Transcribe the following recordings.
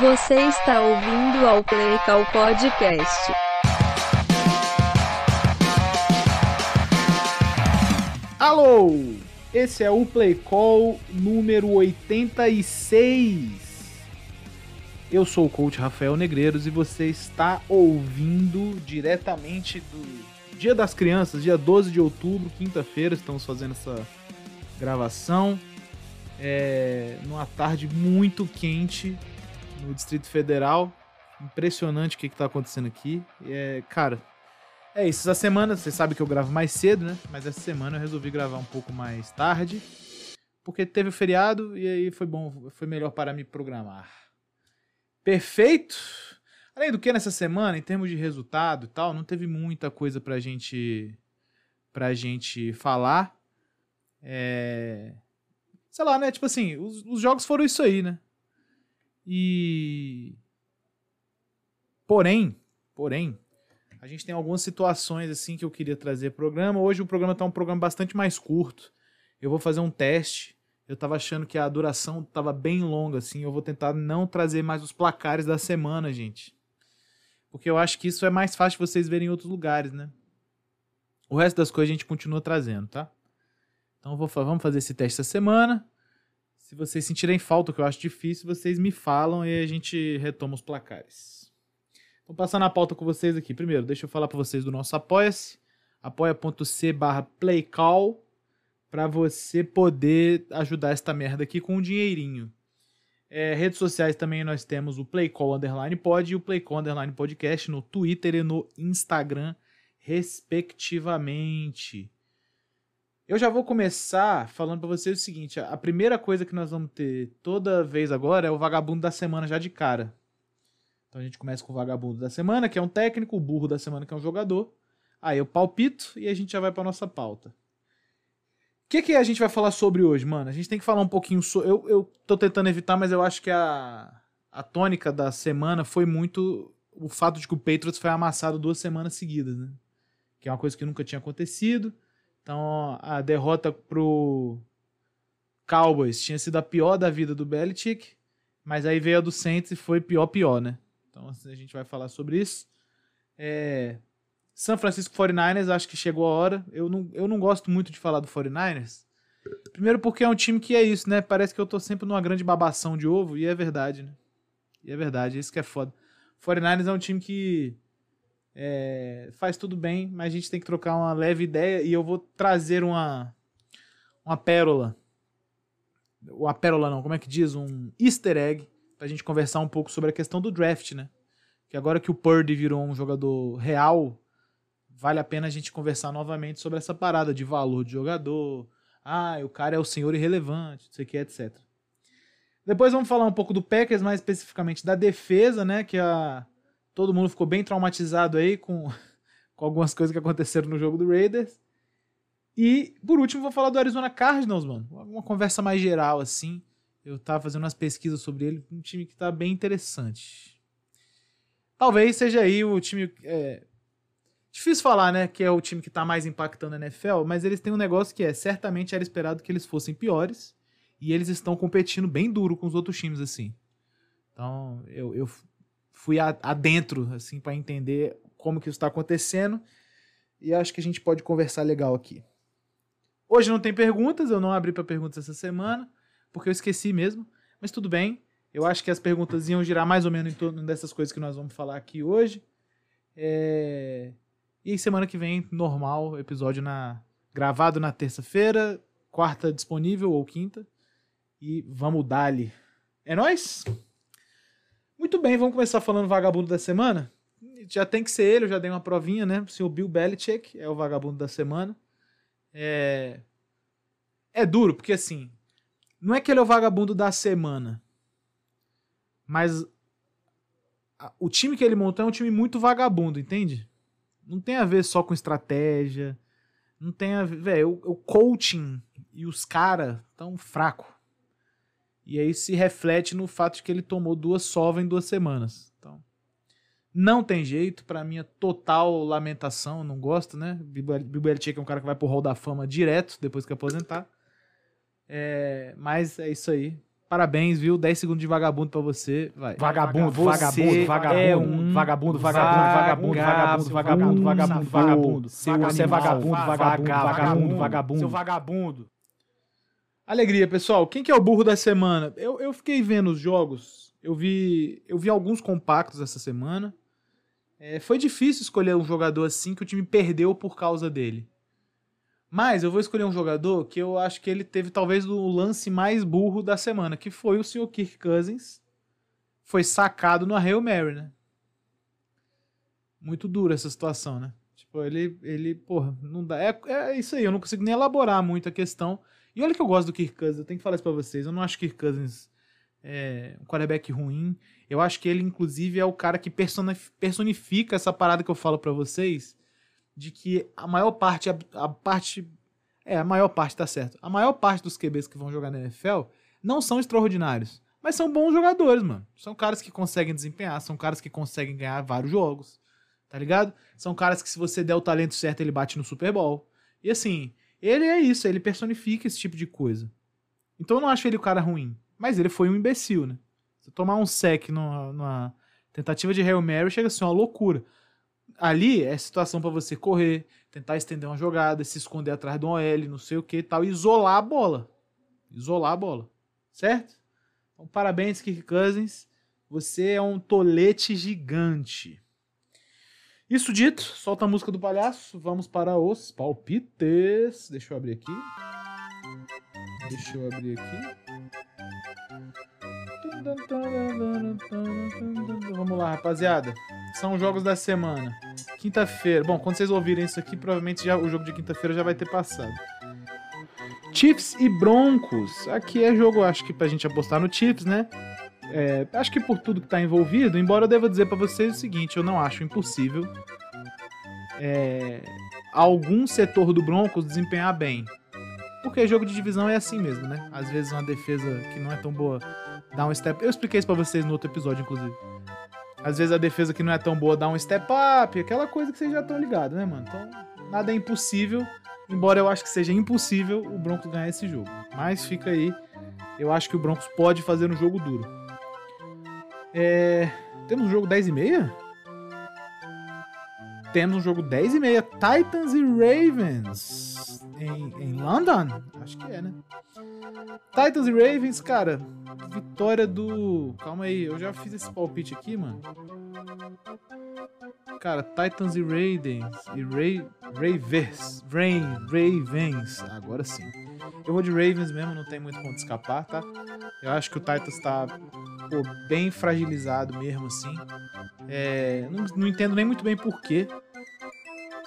Você está ouvindo ao Playcal Podcast. Alô! Esse é o Play Call número 86. Eu sou o coach Rafael Negreiros e você está ouvindo diretamente do Dia das Crianças, dia 12 de outubro, quinta-feira, estamos fazendo essa gravação. É, numa tarde muito quente no Distrito Federal. Impressionante o que está acontecendo aqui. É, cara, é isso. Essa semana, você sabe que eu gravo mais cedo, né? Mas essa semana eu resolvi gravar um pouco mais tarde. Porque teve o feriado e aí foi bom, foi melhor para me programar. Perfeito! Além do que, nessa semana, em termos de resultado e tal, não teve muita coisa pra gente, pra gente falar. É... Sei lá, né? Tipo assim, os, os jogos foram isso aí, né? E. Porém, porém, a gente tem algumas situações assim que eu queria trazer pro programa. Hoje o programa tá um programa bastante mais curto. Eu vou fazer um teste. Eu tava achando que a duração tava bem longa assim. Eu vou tentar não trazer mais os placares da semana, gente. Porque eu acho que isso é mais fácil de vocês verem em outros lugares, né? O resto das coisas a gente continua trazendo, tá? Então vou, vamos fazer esse teste essa semana. Se vocês sentirem falta, que eu acho difícil, vocês me falam e a gente retoma os placares. Vou passar na pauta com vocês aqui. Primeiro, deixa eu falar para vocês do nosso Apoia-se. apoia.c barra playcall para você poder ajudar esta merda aqui com um dinheirinho. É, redes sociais também nós temos o Playcall Underline Pod e o Playcall Underline Podcast no Twitter e no Instagram, respectivamente. Eu já vou começar falando para vocês o seguinte: a primeira coisa que nós vamos ter toda vez agora é o vagabundo da semana já de cara. Então a gente começa com o vagabundo da semana, que é um técnico, o burro da semana, que é um jogador. Aí eu palpito e a gente já vai para nossa pauta. O que, que a gente vai falar sobre hoje, mano? A gente tem que falar um pouquinho sobre. Eu, eu tô tentando evitar, mas eu acho que a, a tônica da semana foi muito o fato de que o Patriots foi amassado duas semanas seguidas, né? Que é uma coisa que nunca tinha acontecido. Então, a derrota pro Cowboys tinha sido a pior da vida do Belichick, mas aí veio a do Saints e foi pior, pior, né? Então, assim, a gente vai falar sobre isso. É... San Francisco 49ers, acho que chegou a hora. Eu não, eu não gosto muito de falar do 49ers. Primeiro porque é um time que é isso, né? Parece que eu tô sempre numa grande babação de ovo, e é verdade, né? E é verdade, isso que é foda. 49ers é um time que é, faz tudo bem, mas a gente tem que trocar uma leve ideia e eu vou trazer uma, uma pérola. Uma pérola não, como é que diz? Um easter egg pra gente conversar um pouco sobre a questão do draft, né? Que agora que o Purdy virou um jogador real, vale a pena a gente conversar novamente sobre essa parada de valor de jogador. Ah, o cara é o senhor irrelevante, não sei o que, etc. Depois vamos falar um pouco do Packers, mais especificamente da defesa, né? Que a Todo mundo ficou bem traumatizado aí com, com algumas coisas que aconteceram no jogo do Raiders. E, por último, vou falar do Arizona Cardinals, mano. Uma conversa mais geral, assim. Eu tava fazendo umas pesquisas sobre ele. Um time que tá bem interessante. Talvez seja aí o time. É... Difícil falar, né? Que é o time que tá mais impactando a NFL, mas eles têm um negócio que é: certamente era esperado que eles fossem piores. E eles estão competindo bem duro com os outros times, assim. Então, eu, eu fui adentro, assim, para entender como que isso está acontecendo. E acho que a gente pode conversar legal aqui. Hoje não tem perguntas, eu não abri para perguntas essa semana, porque eu esqueci mesmo. Mas tudo bem. Eu acho que as perguntas iam girar mais ou menos em torno dessas coisas que nós vamos falar aqui hoje. É... E semana que vem, normal, episódio na gravado na terça-feira, quarta disponível ou quinta. E vamos dar-lhe. É nóis? Muito bem, vamos começar falando vagabundo da semana. Já tem que ser ele, eu já dei uma provinha, né? O senhor Bill Belichick é o vagabundo da semana. É... é duro, porque assim, não é que ele é o vagabundo da semana, mas o time que ele montou é um time muito vagabundo, entende? Não tem a ver só com estratégia, não tem a ver, velho, o, coaching e os caras tão fraco. E aí se reflete no fato de que ele tomou duas sovas em duas semanas. Então, não tem jeito, para minha total lamentação, não gosto, né? Belichick é um cara que vai pro Hall da Fama direto depois que aposentar. É, mas é isso aí. Parabéns, viu? 10 segundos de vagabundo pra você. Vai. Vagabundo, vagabundo, vagabundo, é um vagabundo, vagabundo, vagabundo, vagabundo, vagabundo, vagabundo, vagabundo. Seu Você é vagabundo, vagabundo, vagabundo, vagabundo. Seu vagabundo. Alegria, pessoal. Quem que é o burro da semana? Eu, eu fiquei vendo os jogos. Eu vi, eu vi alguns compactos essa semana. É, foi difícil escolher um jogador assim que o time perdeu por causa dele. Mas eu vou escolher um jogador que eu acho que ele teve talvez o lance mais burro da semana, que foi o Sr. Kirk Cousins. Foi sacado no Hail Mary, né? Muito dura essa situação, né? Tipo, ele, ele porra, não dá. É, é isso aí, eu não consigo nem elaborar muito a questão. E olha que eu gosto do Kirk Cousins, eu tenho que falar isso pra vocês. Eu não acho Kirk Cousins é, um quarterback ruim. Eu acho que ele, inclusive, é o cara que personifica essa parada que eu falo pra vocês, de que a maior parte, a, a parte. É, a maior parte tá certo. A maior parte dos QBs que vão jogar na NFL não são extraordinários, mas são bons jogadores, mano. São caras que conseguem desempenhar, são caras que conseguem ganhar vários jogos, tá ligado? São caras que, se você der o talento certo, ele bate no Super Bowl. E assim, ele é isso, ele personifica esse tipo de coisa. Então eu não acho ele o cara ruim. Mas ele foi um imbecil, né? Você tomar um sec numa, numa tentativa de Hail Mary chega a ser uma loucura. Ali é situação pra você correr, tentar estender uma jogada, se esconder atrás de um OL, não sei o que tal, isolar a bola. Isolar a bola. Certo? Então, parabéns, Kirk Cousins. Você é um tolete gigante. Isso dito, solta a música do palhaço. Vamos para os palpites. Deixa eu abrir aqui. Deixa eu abrir aqui. Vamos lá, rapaziada. São os jogos da semana. Quinta-feira. Bom, quando vocês ouvirem isso aqui, provavelmente já, o jogo de quinta-feira já vai ter passado. Chiefs e Broncos. Aqui é jogo, acho que pra gente apostar no Chiefs, né? É, acho que por tudo que tá envolvido, embora eu deva dizer pra vocês o seguinte, eu não acho impossível é, algum setor do Broncos desempenhar bem. Porque jogo de divisão é assim mesmo, né? Às vezes uma defesa que não é tão boa dá um step. Eu expliquei isso pra vocês no outro episódio, inclusive. Às vezes a defesa que não é tão boa dá um step up, aquela coisa que vocês já estão ligados, né, mano? Então, nada é impossível. Embora eu acho que seja impossível o Broncos ganhar esse jogo. Mas fica aí. Eu acho que o Broncos pode fazer um jogo duro. É... Temos um jogo 10 e meia? Temos um jogo 10 e meia. Titans e Ravens. Em, em London? Acho que é, né? Titans e Ravens, cara. Vitória do. Calma aí, eu já fiz esse palpite aqui, mano. Cara, Titans e Ravens. E Ray, Ravens. Rain, Ravens. Agora sim. Eu vou de Ravens mesmo, não tem muito como escapar, tá? Eu acho que o Titans tá pô, bem fragilizado mesmo, assim. É, não, não entendo nem muito bem porquê.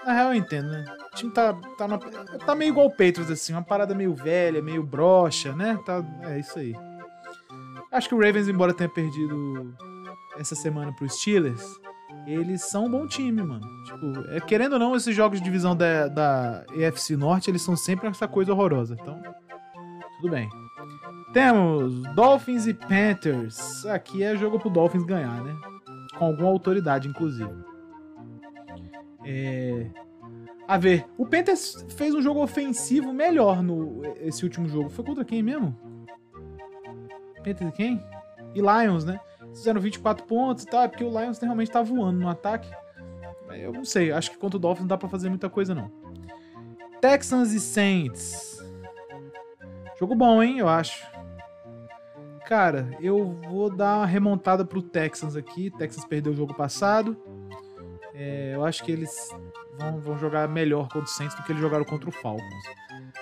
Na real, eu entendo, né? O time tá, tá, tá meio igual o Patriots, assim. Uma parada meio velha, meio broxa, né? Tá, é isso aí. Acho que o Ravens, embora tenha perdido essa semana pro Steelers, eles são um bom time, mano. Tipo, é, querendo ou não, esses jogos de divisão da, da EFC Norte, eles são sempre essa coisa horrorosa. Então, tudo bem. Temos Dolphins e Panthers. Aqui é jogo pro Dolphins ganhar, né? Com alguma autoridade, inclusive. É... A ver, o Panthers fez um jogo ofensivo melhor no esse último jogo. Foi contra quem mesmo? Panthers e quem? E Lions, né? Fizeram 24 pontos e tal, é porque o Lions realmente tá voando no ataque. Eu não sei, acho que contra o Dolphins não dá pra fazer muita coisa, não. Texans e Saints. Jogo bom, hein? Eu acho. Cara, eu vou dar uma remontada pro Texans aqui. Texans perdeu o jogo passado. É, eu acho que eles vão, vão jogar melhor contra o Saints do que eles jogaram contra o Falcons.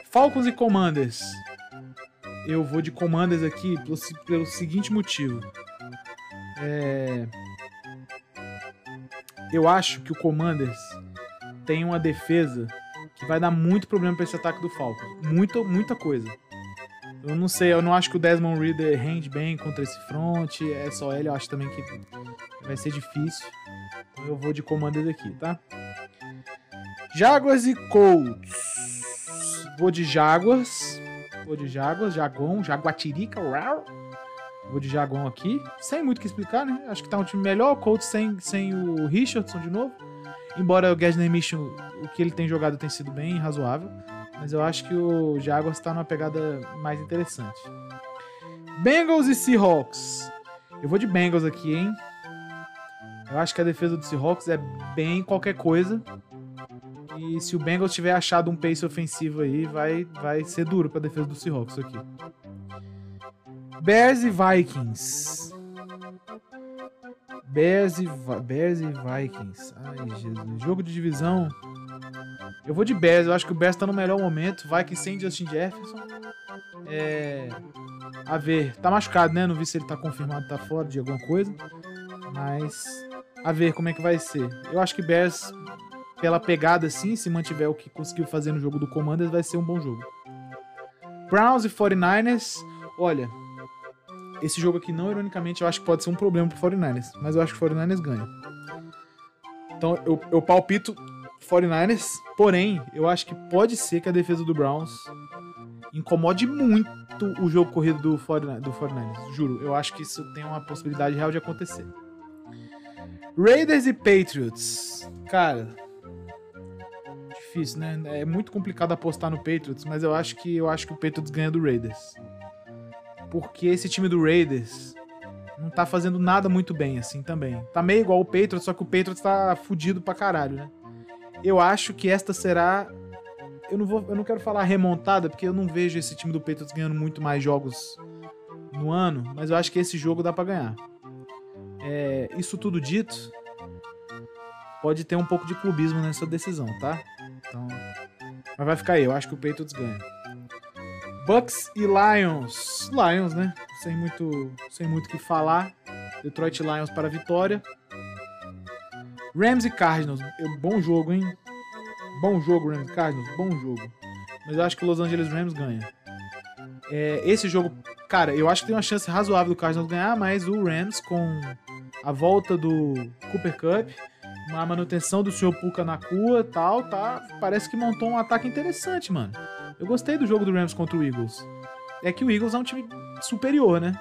Falcons e Commanders. Eu vou de Commanders aqui pelo, pelo seguinte motivo. É, eu acho que o Commanders tem uma defesa que vai dar muito problema pra esse ataque do Falcons. Muita, muita coisa. Eu não sei, eu não acho que o Desmond Reader rende bem contra esse front. É só ele, eu acho também que vai ser difícil. Então eu vou de Commanders aqui, tá? Jaguars e Colts. Vou de Jaguars. Vou de Jaguars, Jaguão, Jaguatirica, uau. Vou de Jaguão aqui. Sem muito o que explicar, né? Acho que tá um time melhor. O Colts sem, sem o Richardson de novo. Embora o Gasner Mission, o que ele tem jogado tem sido bem razoável. Mas eu acho que o Jaguars tá numa pegada mais interessante. Bengals e Seahawks. Eu vou de Bengals aqui, hein? Eu acho que a defesa do Seahawks é bem qualquer coisa. E se o Bengals tiver achado um pace ofensivo aí, vai, vai ser duro pra defesa do Seahawks aqui. Bears e Vikings. Bears e, Bears e Vikings. Ai, Jesus. Jogo de divisão. Eu vou de Bears. Eu acho que o Bears tá no melhor momento. Vikings sem Justin Jefferson. É... A ver. Tá machucado, né? Não vi se ele tá confirmado, tá fora de alguma coisa. Mas... A ver como é que vai ser. Eu acho que Bears, pela pegada assim, se mantiver o que conseguiu fazer no jogo do Commanders, vai ser um bom jogo. Browns e 49ers. Olha, esse jogo aqui, não ironicamente, eu acho que pode ser um problema pro 49ers. Mas eu acho que o 49ers ganha. Então eu, eu palpito 49ers. Porém, eu acho que pode ser que a defesa do Browns incomode muito o jogo corrido do 49 do 49ers. Juro, eu acho que isso tem uma possibilidade real de acontecer. Raiders e Patriots. Cara, difícil, né? É muito complicado apostar no Patriots, mas eu acho que eu acho que o Patriots ganha do Raiders. Porque esse time do Raiders não tá fazendo nada muito bem assim também. Tá meio igual o Patriots, só que o Patriots tá fudido pra caralho, né? Eu acho que esta será eu não vou, eu não quero falar remontada, porque eu não vejo esse time do Patriots ganhando muito mais jogos no ano, mas eu acho que esse jogo dá pra ganhar. É, isso tudo dito, pode ter um pouco de clubismo nessa decisão, tá? Então, mas vai ficar aí, eu acho que o Patriots ganha. Bucks e Lions. Lions, né? Sem muito, sem muito que falar. Detroit Lions para a vitória. Rams e Cardinals. Bom jogo, hein? Bom jogo, Rams e Cardinals. Bom jogo. Mas eu acho que o Los Angeles Rams ganha. É, esse jogo, cara, eu acho que tem uma chance razoável do Cardinals ganhar, mas o Rams com a volta do Cooper Cup, a manutenção do Sr. Puka na cua tal, tá, parece que montou um ataque interessante, mano. Eu gostei do jogo do Rams contra o Eagles. É que o Eagles é um time superior, né?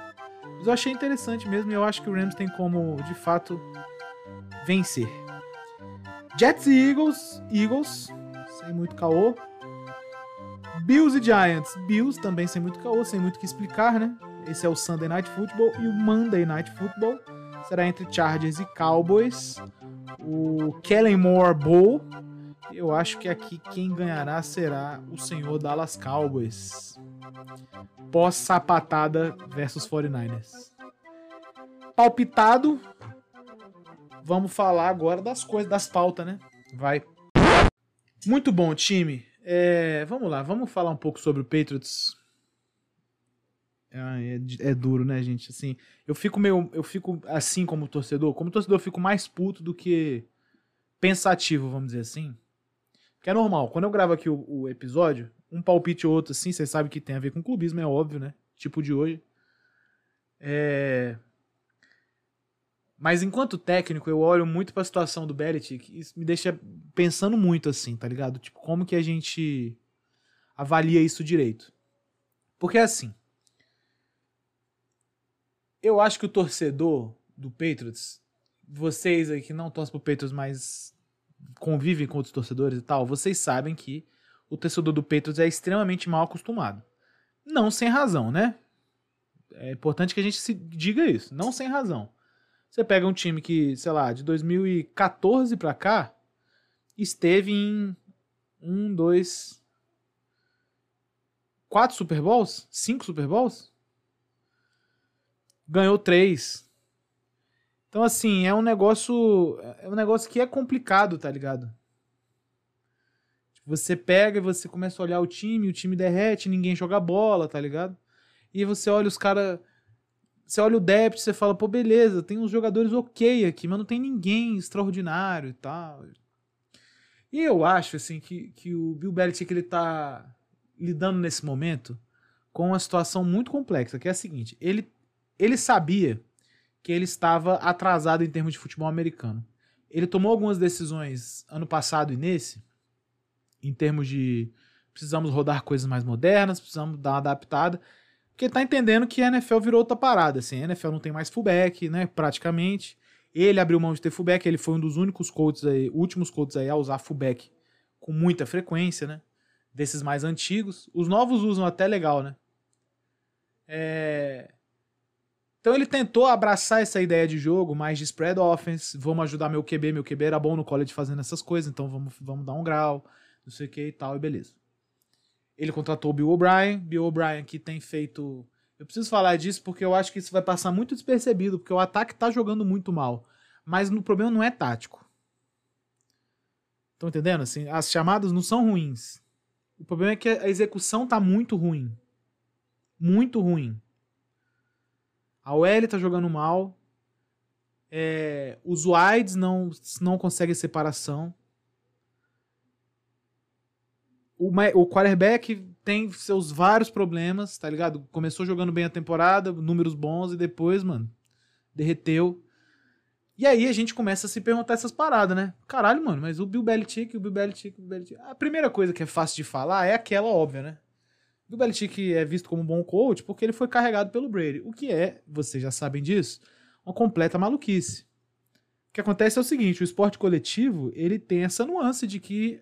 Mas eu achei interessante mesmo e eu acho que o Rams tem como, de fato, vencer. Jets e Eagles. Eagles, sem muito caô. Bills e Giants. Bills também sem muito caô, sem muito que explicar, né? Esse é o Sunday Night Football e o Monday Night Football será entre Chargers e Cowboys. O Kellen Moore Bowl. Eu acho que aqui quem ganhará será o senhor Dallas Cowboys. Pós-sapatada versus 49ers. Palpitado. Vamos falar agora das coisas, das pautas, né? Vai. Muito bom, time. É, vamos lá, vamos falar um pouco sobre o Patriots. É, é- é duro, né, gente? Assim, eu fico meio. Eu fico assim como torcedor. Como torcedor, eu fico mais puto do que pensativo, vamos dizer assim. Que é normal. Quando eu gravo aqui o, o episódio, um palpite ou outro, assim, vocês sabem que tem a ver com clubismo, é óbvio, né? Tipo de hoje. É. Mas enquanto técnico, eu olho muito pra situação do Belichick e isso me deixa pensando muito assim, tá ligado? Tipo, como que a gente avalia isso direito? Porque assim, eu acho que o torcedor do Patriots, vocês aí que não torcem pro Patriots, mas convivem com outros torcedores e tal, vocês sabem que o torcedor do Patriots é extremamente mal acostumado. Não sem razão, né? É importante que a gente se diga isso, não sem razão. Você pega um time que, sei lá, de 2014 pra cá, esteve em um, dois, quatro Super Bowls? Cinco Super Bowls? Ganhou três. Então, assim, é um negócio. É um negócio que é complicado, tá ligado? Você pega e você começa a olhar o time, o time derrete, ninguém joga bola, tá ligado? E você olha os caras. Você olha o depth, você fala, pô, beleza, tem uns jogadores ok aqui, mas não tem ninguém extraordinário e tal. E eu acho, assim, que, que o Bill Belichick, ele tá lidando nesse momento com uma situação muito complexa, que é a seguinte, ele, ele sabia que ele estava atrasado em termos de futebol americano. Ele tomou algumas decisões ano passado e nesse, em termos de precisamos rodar coisas mais modernas, precisamos dar uma adaptada, porque ele tá entendendo que a NFL virou outra parada, assim, a NFL não tem mais fullback, né, praticamente. Ele abriu mão de ter fullback, ele foi um dos únicos coaches aí, últimos coaches aí a usar fullback com muita frequência, né, desses mais antigos. Os novos usam até legal, né. É... Então ele tentou abraçar essa ideia de jogo mais de spread offense, vamos ajudar meu QB, meu QB era bom no college fazendo essas coisas, então vamos, vamos dar um grau, não sei o que e tal, e beleza. Ele contratou o Bill O'Brien, Bill O'Brien que tem feito... Eu preciso falar disso porque eu acho que isso vai passar muito despercebido, porque o ataque tá jogando muito mal, mas o problema não é tático. Estão entendendo? Assim, as chamadas não são ruins. O problema é que a execução tá muito ruim. Muito ruim. A OL tá jogando mal. É, os wides não, não conseguem separação. O, o quarterback tem seus vários problemas, tá ligado? Começou jogando bem a temporada, números bons, e depois, mano, derreteu. E aí a gente começa a se perguntar essas paradas, né? Caralho, mano, mas o Bill Belichick, o Bill Belichick, o Bill Belichick... A primeira coisa que é fácil de falar é aquela óbvia, né? O Belichick é visto como um bom coach porque ele foi carregado pelo Brady. O que é, vocês já sabem disso, uma completa maluquice. O que acontece é o seguinte, o esporte coletivo, ele tem essa nuance de que,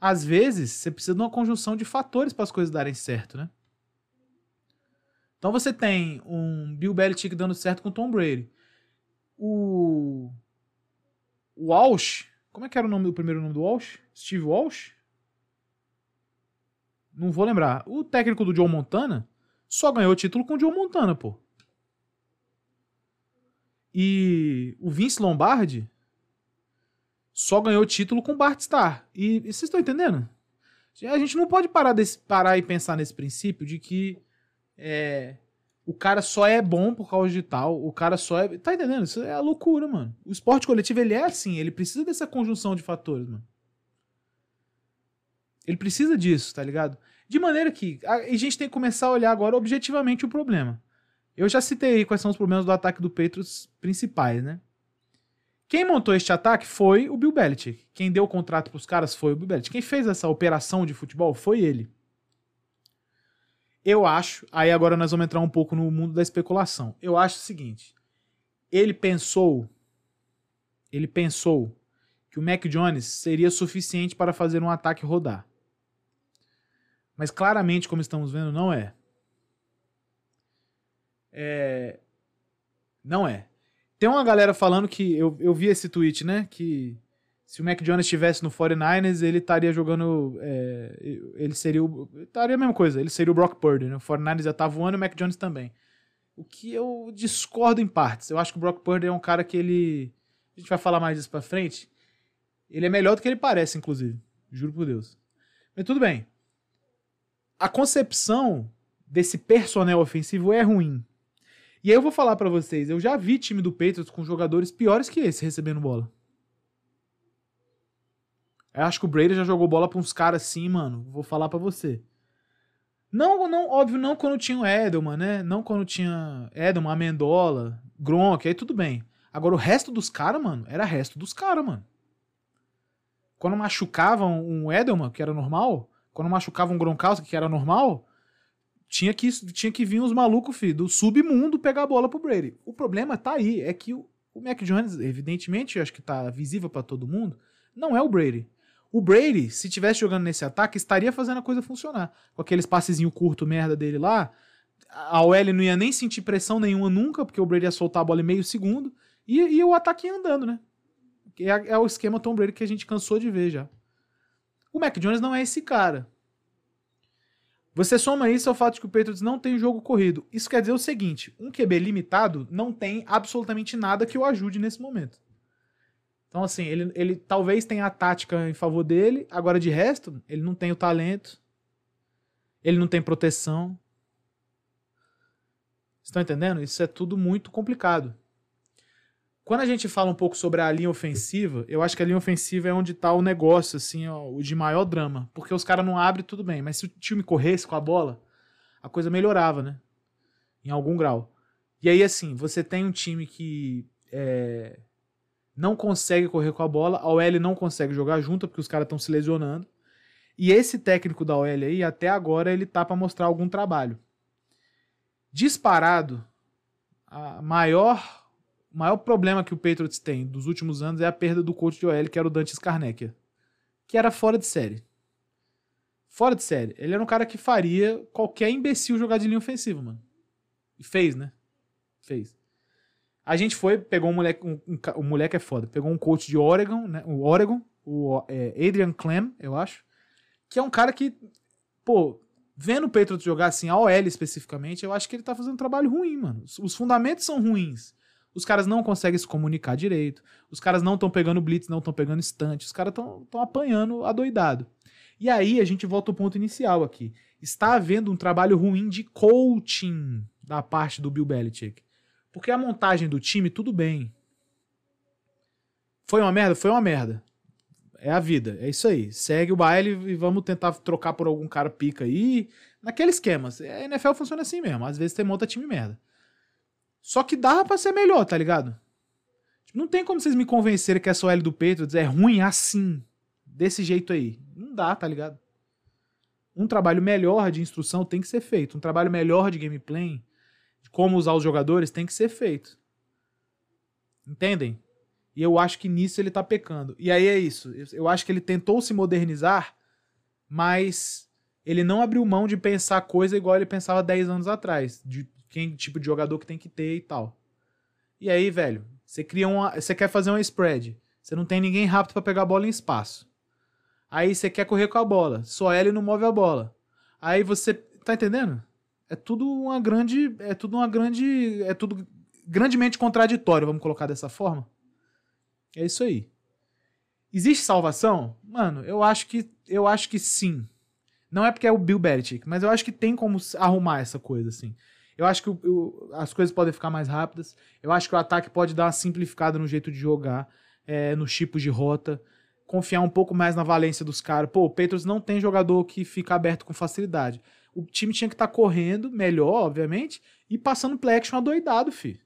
às vezes, você precisa de uma conjunção de fatores para as coisas darem certo, né? Então você tem um Bill Belichick dando certo com Tom Brady. O Walsh, como é que era o nome do primeiro nome do Walsh? Steve Walsh? Não vou lembrar. O técnico do Joe Montana só ganhou o título com o Joe Montana, pô. E o Vince Lombardi só ganhou o título com o Bart Starr. E, vocês estão entendendo? A gente não pode parar, desse, parar e pensar nesse princípio de que é, o cara só é bom por causa de tal, o cara só é. Tá entendendo? Isso é a loucura, mano. O esporte coletivo, ele é assim, ele precisa dessa conjunção de fatores, mano. Ele precisa disso, tá ligado? De maneira que a gente tem que começar a olhar agora objetivamente o problema. Eu já citei quais são os problemas do ataque do Patriots principais, né? Quem montou este ataque foi o Bill Belichick. Quem deu o contrato para os caras foi o Bill Belichick. Quem fez essa operação de futebol foi ele. Eu acho, aí agora nós vamos entrar um pouco no mundo da especulação. Eu acho o seguinte, ele pensou ele pensou que o Mac Jones seria suficiente para fazer um ataque rodar. Mas claramente, como estamos vendo, não é. É. Não é. Tem uma galera falando que. Eu, eu vi esse tweet, né? Que se o Mac Jones estivesse no 49ers, ele estaria jogando. É, ele seria o. Estaria a mesma coisa, ele seria o Brock Purdy, né? O 49ers já tá voando e o Mac Jones também. O que eu discordo em partes. Eu acho que o Brock Purdy é um cara que ele. A gente vai falar mais disso pra frente. Ele é melhor do que ele parece, inclusive. Juro por Deus. Mas tudo bem a concepção desse personnel ofensivo é ruim. E aí eu vou falar para vocês, eu já vi time do Patriots com jogadores piores que esse recebendo bola. Eu acho que o Brady já jogou bola pra uns caras assim, mano. Vou falar para você. Não, não, óbvio, não quando tinha o Edelman, né? Não quando tinha Edelman, Amendola, Gronk, aí tudo bem. Agora o resto dos caras, mano, era resto dos caras, mano. Quando machucavam um Edelman, que era normal, quando machucava um Gronkowski, que era normal, tinha que, tinha que vir os malucos, filho, do submundo pegar a bola pro Brady. O problema tá aí, é que o, o Mac Jones, evidentemente, acho que tá visível para todo mundo, não é o Brady. O Brady, se tivesse jogando nesse ataque, estaria fazendo a coisa funcionar. Com aqueles passezinho curto merda dele lá, a OL não ia nem sentir pressão nenhuma nunca, porque o Brady ia soltar a bola em meio segundo, e, e o ataque ia andando, né? É, é o esquema Tom Brady que a gente cansou de ver já. O Mac Jones não é esse cara. Você soma isso ao fato de que o Patriots não tem jogo corrido. Isso quer dizer o seguinte: um QB limitado não tem absolutamente nada que o ajude nesse momento. Então, assim, ele, ele talvez tenha a tática em favor dele, agora de resto, ele não tem o talento, ele não tem proteção. Estão entendendo? Isso é tudo muito complicado. Quando a gente fala um pouco sobre a linha ofensiva, eu acho que a linha ofensiva é onde tá o negócio, assim, ó, o de maior drama. Porque os caras não abrem, tudo bem. Mas se o time corresse com a bola, a coisa melhorava, né? Em algum grau. E aí, assim, você tem um time que é, não consegue correr com a bola, a OL não consegue jogar junto, porque os caras estão se lesionando. E esse técnico da OL aí, até agora, ele tá para mostrar algum trabalho. Disparado, a maior o maior problema que o Patriots tem dos últimos anos é a perda do coach de OL, que era o Dante Scarnecchia, que era fora de série. Fora de série. Ele era um cara que faria qualquer imbecil jogar de linha ofensiva, mano. E fez, né? Fez. A gente foi, pegou um moleque, um, um, o moleque é foda, pegou um coach de Oregon, né? O Oregon, o é, Adrian Clem, eu acho, que é um cara que, pô, vendo o Patriots jogar assim, a OL especificamente, eu acho que ele tá fazendo um trabalho ruim, mano. Os fundamentos são ruins. Os caras não conseguem se comunicar direito. Os caras não estão pegando blitz, não estão pegando estante. Os caras estão apanhando adoidado. E aí a gente volta ao ponto inicial aqui. Está havendo um trabalho ruim de coaching da parte do Bill Belichick. Porque a montagem do time, tudo bem. Foi uma merda? Foi uma merda. É a vida, é isso aí. Segue o baile e vamos tentar trocar por algum cara pica aí. Naquele esquema. A NFL funciona assim mesmo. Às vezes você monta time merda. Só que dá pra ser melhor, tá ligado? Tipo, não tem como vocês me convencerem que essa OL do Patriots é ruim assim. Desse jeito aí. Não dá, tá ligado? Um trabalho melhor de instrução tem que ser feito. Um trabalho melhor de gameplay, de como usar os jogadores, tem que ser feito. Entendem? E eu acho que nisso ele tá pecando. E aí é isso. Eu- Eu acho que ele tentou se modernizar, mas ele não abriu mão de pensar coisa igual ele pensava 10 anos atrás. De quem tipo de jogador que tem que ter e tal. E aí, velho, você cria uma. Você quer fazer uma spread. Você não tem ninguém rápido pra pegar a bola em espaço. Aí você quer correr com a bola. Só ele não move a bola. Aí você. Tá entendendo? É tudo uma grande. É tudo uma grande. É tudo grandemente contraditório, vamos colocar dessa forma. É isso aí. Existe salvação? Mano, eu acho que. Eu acho que sim. Não é porque é o Bill Belichick, mas eu acho que tem como arrumar essa coisa, assim. Eu acho que o- o- as coisas podem ficar mais rápidas. Eu acho que o ataque pode dar uma simplificada no jeito de jogar, é, nos tipos de rota. Confiar um pouco mais na valência dos caras. Pô, o Patriots não tem jogador que fica aberto com facilidade. O time tinha que estar correndo melhor, obviamente, e passando play action adoidado, fi.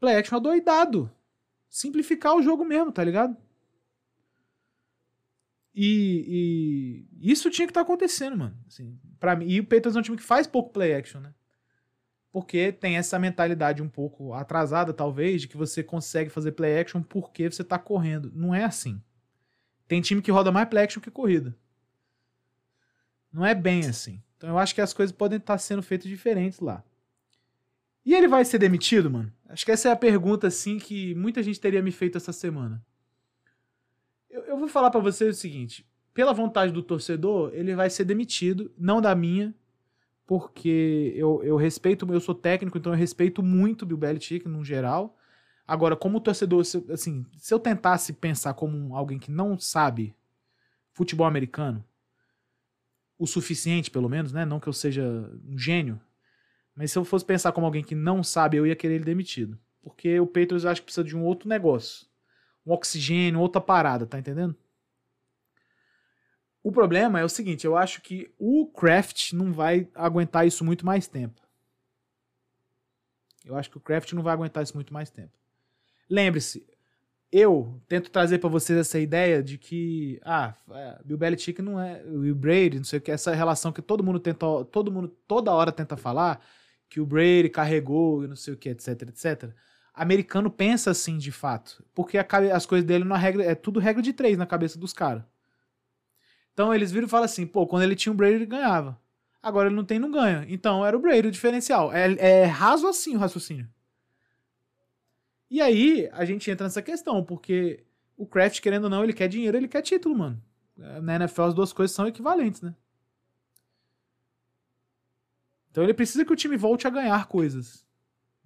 Play action adoidado. Simplificar o jogo mesmo, tá ligado? E, e isso tinha que estar acontecendo, mano. Assim, pra mim. E o Patriots é um time que faz pouco play action, né? Porque tem essa mentalidade um pouco atrasada, talvez, de que você consegue fazer play action porque você tá correndo. Não é assim. Tem time que roda mais play action que corrida. Não é bem assim. Então eu acho que as coisas podem estar sendo feitas diferentes lá. E ele vai ser demitido, mano? Acho que essa é a pergunta, assim, que muita gente teria me feito essa semana. Eu, eu vou falar pra vocês o seguinte: pela vontade do torcedor, ele vai ser demitido, não da minha, porque eu, eu respeito, eu sou técnico, então eu respeito muito o Bill Belichick no geral. Agora, como torcedor, se, assim, se eu tentasse pensar como alguém que não sabe futebol americano, o suficiente, pelo menos, né? Não que eu seja um gênio, mas se eu fosse pensar como alguém que não sabe, eu ia querer ele demitido. Porque o Patriots acho que precisa de um outro negócio. Um oxigênio, outra parada, tá entendendo? O problema é o seguinte, eu acho que o Kraft não vai aguentar isso muito mais tempo. Eu acho que o Kraft não vai aguentar isso muito mais tempo. Lembre-se, eu tento trazer pra vocês essa ideia de que, ah, é, Bill Belichick não é, o Brady, não sei o que, essa relação que todo mundo tenta, todo mundo toda hora tenta falar, que o Brady carregou e não sei o que, etc, etc. Americano pensa assim, de fato, porque as coisas dele na regra, é tudo regra de três na cabeça dos caras. Então eles viram e falam assim, pô, quando ele tinha o Brady ele ganhava. Agora ele não tem, não ganha. Então era o Brady o diferencial. É, é raso assim o raciocínio. E aí a gente entra nessa questão, porque o Kraft, querendo ou não, ele quer dinheiro, ele quer título, mano. É, Na NFL as duas coisas são equivalentes, né? Então ele precisa que o time volte a ganhar coisas.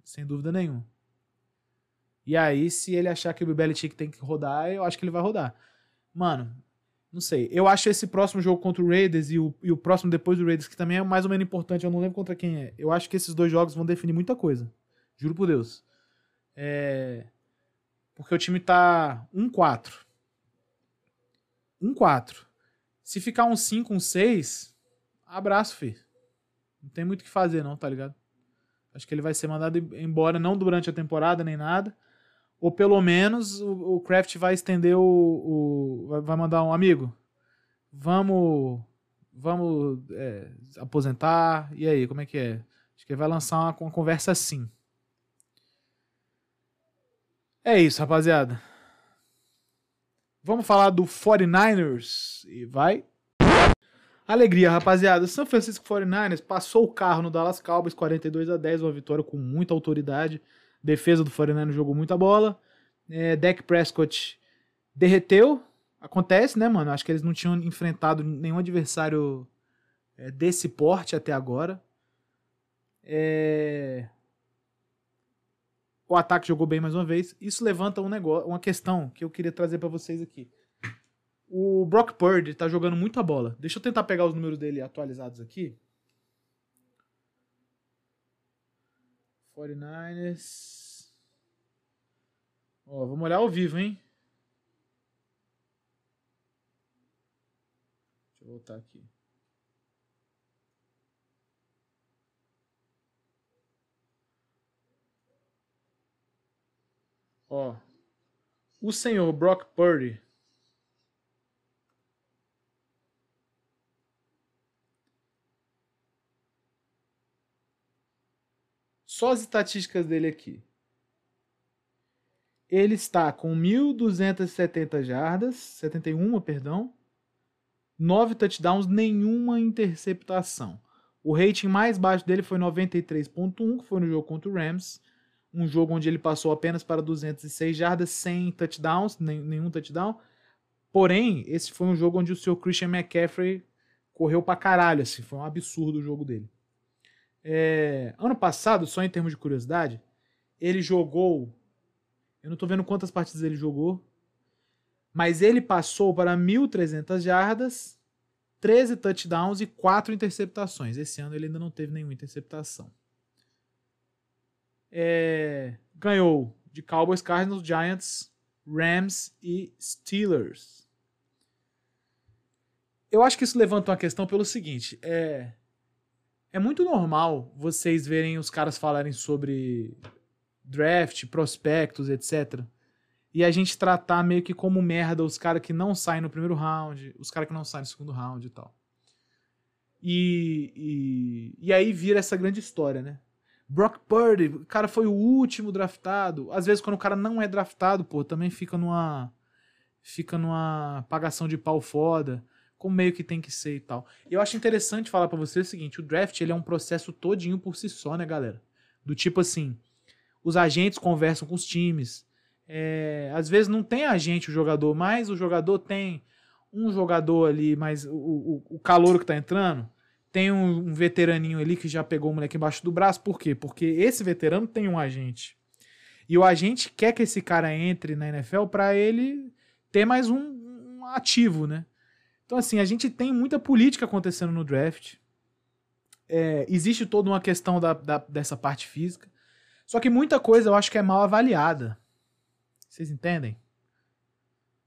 Sem dúvida nenhuma. E aí, se ele achar que o Belichick tem que rodar, eu acho que ele vai rodar. Mano, não sei. Eu acho esse próximo jogo contra o Raiders e o, e o próximo depois do Raiders, que também é mais ou menos importante, eu não lembro contra quem é. Eu acho que esses dois jogos vão definir muita coisa. Juro por Deus. É... Porque o time tá 1-4. 1-4. Se ficar um 5, um 6, abraço, fi. Não tem muito o que fazer, não, tá ligado? Acho que ele vai ser mandado embora não durante a temporada nem nada. Ou pelo menos o, o Kraft vai estender o, o- vai- mandar um amigo. Vamos. Vamos é, aposentar. E aí, como é que é? Acho que ele vai lançar uma, uma conversa assim. É isso, rapaziada. Vamos falar do 49ers. E vai. Alegria, rapaziada. São Francisco 49ers passou o carro no Dallas Cowboys 42 a 10, uma vitória com muita autoridade. Defesa do 49ers jogou muita bola. É, Prescott derreteu. Acontece, né, mano? Acho que eles não tinham enfrentado nenhum adversário é, desse porte até agora. É... O ataque jogou bem mais uma vez. Isso levanta um negócio, uma questão que eu queria trazer para vocês aqui. O Brock Purdy tá jogando muita bola. Deixa eu tentar pegar os números dele atualizados aqui. 49ers. Ó, vamos olhar ao vivo, hein? Deixa eu voltar aqui. Ó, o senhor Brock Purdy Só as estatísticas dele aqui. Ele está com 1.270 jardas, 71, perdão, 9 touchdowns, nenhuma interceptação. O rating mais baixo dele foi 93.1, que foi no jogo contra o Rams, um jogo onde ele passou apenas para 206 jardas, sem touchdowns, nenhum touchdown. Porém, esse foi um jogo onde o seu Christian McCaffrey correu pra caralho, assim, foi um absurdo o jogo dele. É, ano passado, só em termos de curiosidade, ele jogou. Eu não tô vendo quantas partidas ele jogou. Mas ele passou para 1.300 jardas, 13 touchdowns e 4 interceptações. Esse ano ele ainda não teve nenhuma interceptação. É, ganhou de Cowboys, Cardinals, Giants, Rams e Steelers. Eu acho que isso levanta uma questão pelo seguinte: é, é muito normal vocês verem os caras falarem sobre draft, prospectos, etc. E a gente tratar meio que como merda os caras que não saem no primeiro round, os caras que não saem no segundo round e tal. E, e, e aí vira essa grande história, né? Brock Purdy, o cara foi o último draftado. Às vezes, quando o cara não é draftado, pô, também fica numa. Fica numa pagação de pau foda como meio que tem que ser e tal. Eu acho interessante falar para você o seguinte, o draft ele é um processo todinho por si só, né, galera? Do tipo assim, os agentes conversam com os times. É, às vezes não tem agente o jogador, mas o jogador tem um jogador ali, mas o, o, o calor que tá entrando, tem um, um, veteraninho ali que já pegou o moleque embaixo do braço. Por quê? Porque esse veterano tem um agente. E o agente quer que esse cara entre na NFL para ele ter mais um, um ativo, né? Então, assim, a gente tem muita política acontecendo no draft. É, existe toda uma questão da, da, dessa parte física. Só que muita coisa eu acho que é mal avaliada. Vocês entendem?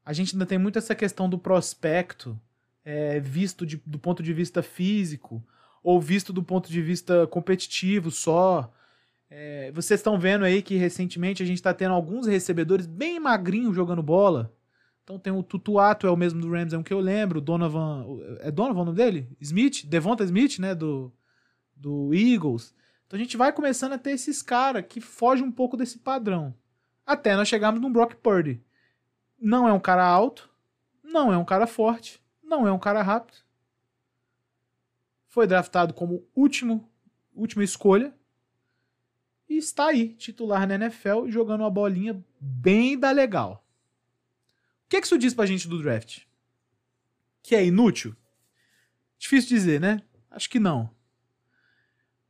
A gente ainda tem muito essa questão do prospecto é, visto de, do ponto de vista físico ou visto do ponto de vista competitivo só. É, vocês estão vendo aí que recentemente a gente está tendo alguns recebedores bem magrinhos jogando bola. Então tem o Tutuato, é o mesmo do Rams, é um que eu lembro. Donovan. É Donovan o nome dele? Smith? Devonta Smith, né? Do, do Eagles. Então a gente vai começando a ter esses caras que fogem um pouco desse padrão. Até nós chegarmos no Brock Purdy. Não é um cara alto, não é um cara forte, não é um cara rápido. Foi draftado como último, última escolha. E está aí, titular na NFL, jogando uma bolinha bem da legal que, que isso diz pra gente do draft? Que é inútil? Difícil dizer, né? Acho que não.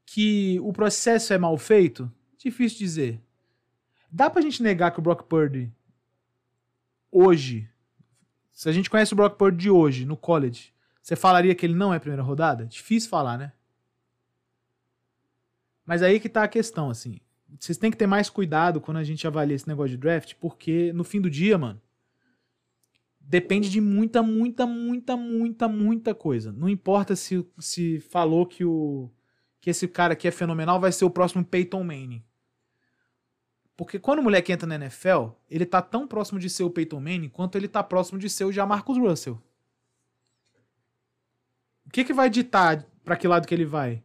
Que o processo é mal feito? Difícil dizer. Dá pra gente negar que o Brock Purdy hoje, se a gente conhece o Brock Purdy de hoje, no college, você falaria que ele não é primeira rodada? Difícil falar, né? Mas aí que tá a questão, assim. Vocês têm que ter mais cuidado quando a gente avalia esse negócio de draft, porque no fim do dia, mano, depende de muita, muita, muita, muita, muita coisa. Não importa se, se falou que o que esse cara aqui é fenomenal, vai ser o próximo Peyton Manning. Porque quando o moleque entra na NFL, ele tá tão próximo de ser o Peyton Manning quanto ele tá próximo de ser o Jamarcus Russell. O que que vai ditar para que lado que ele vai?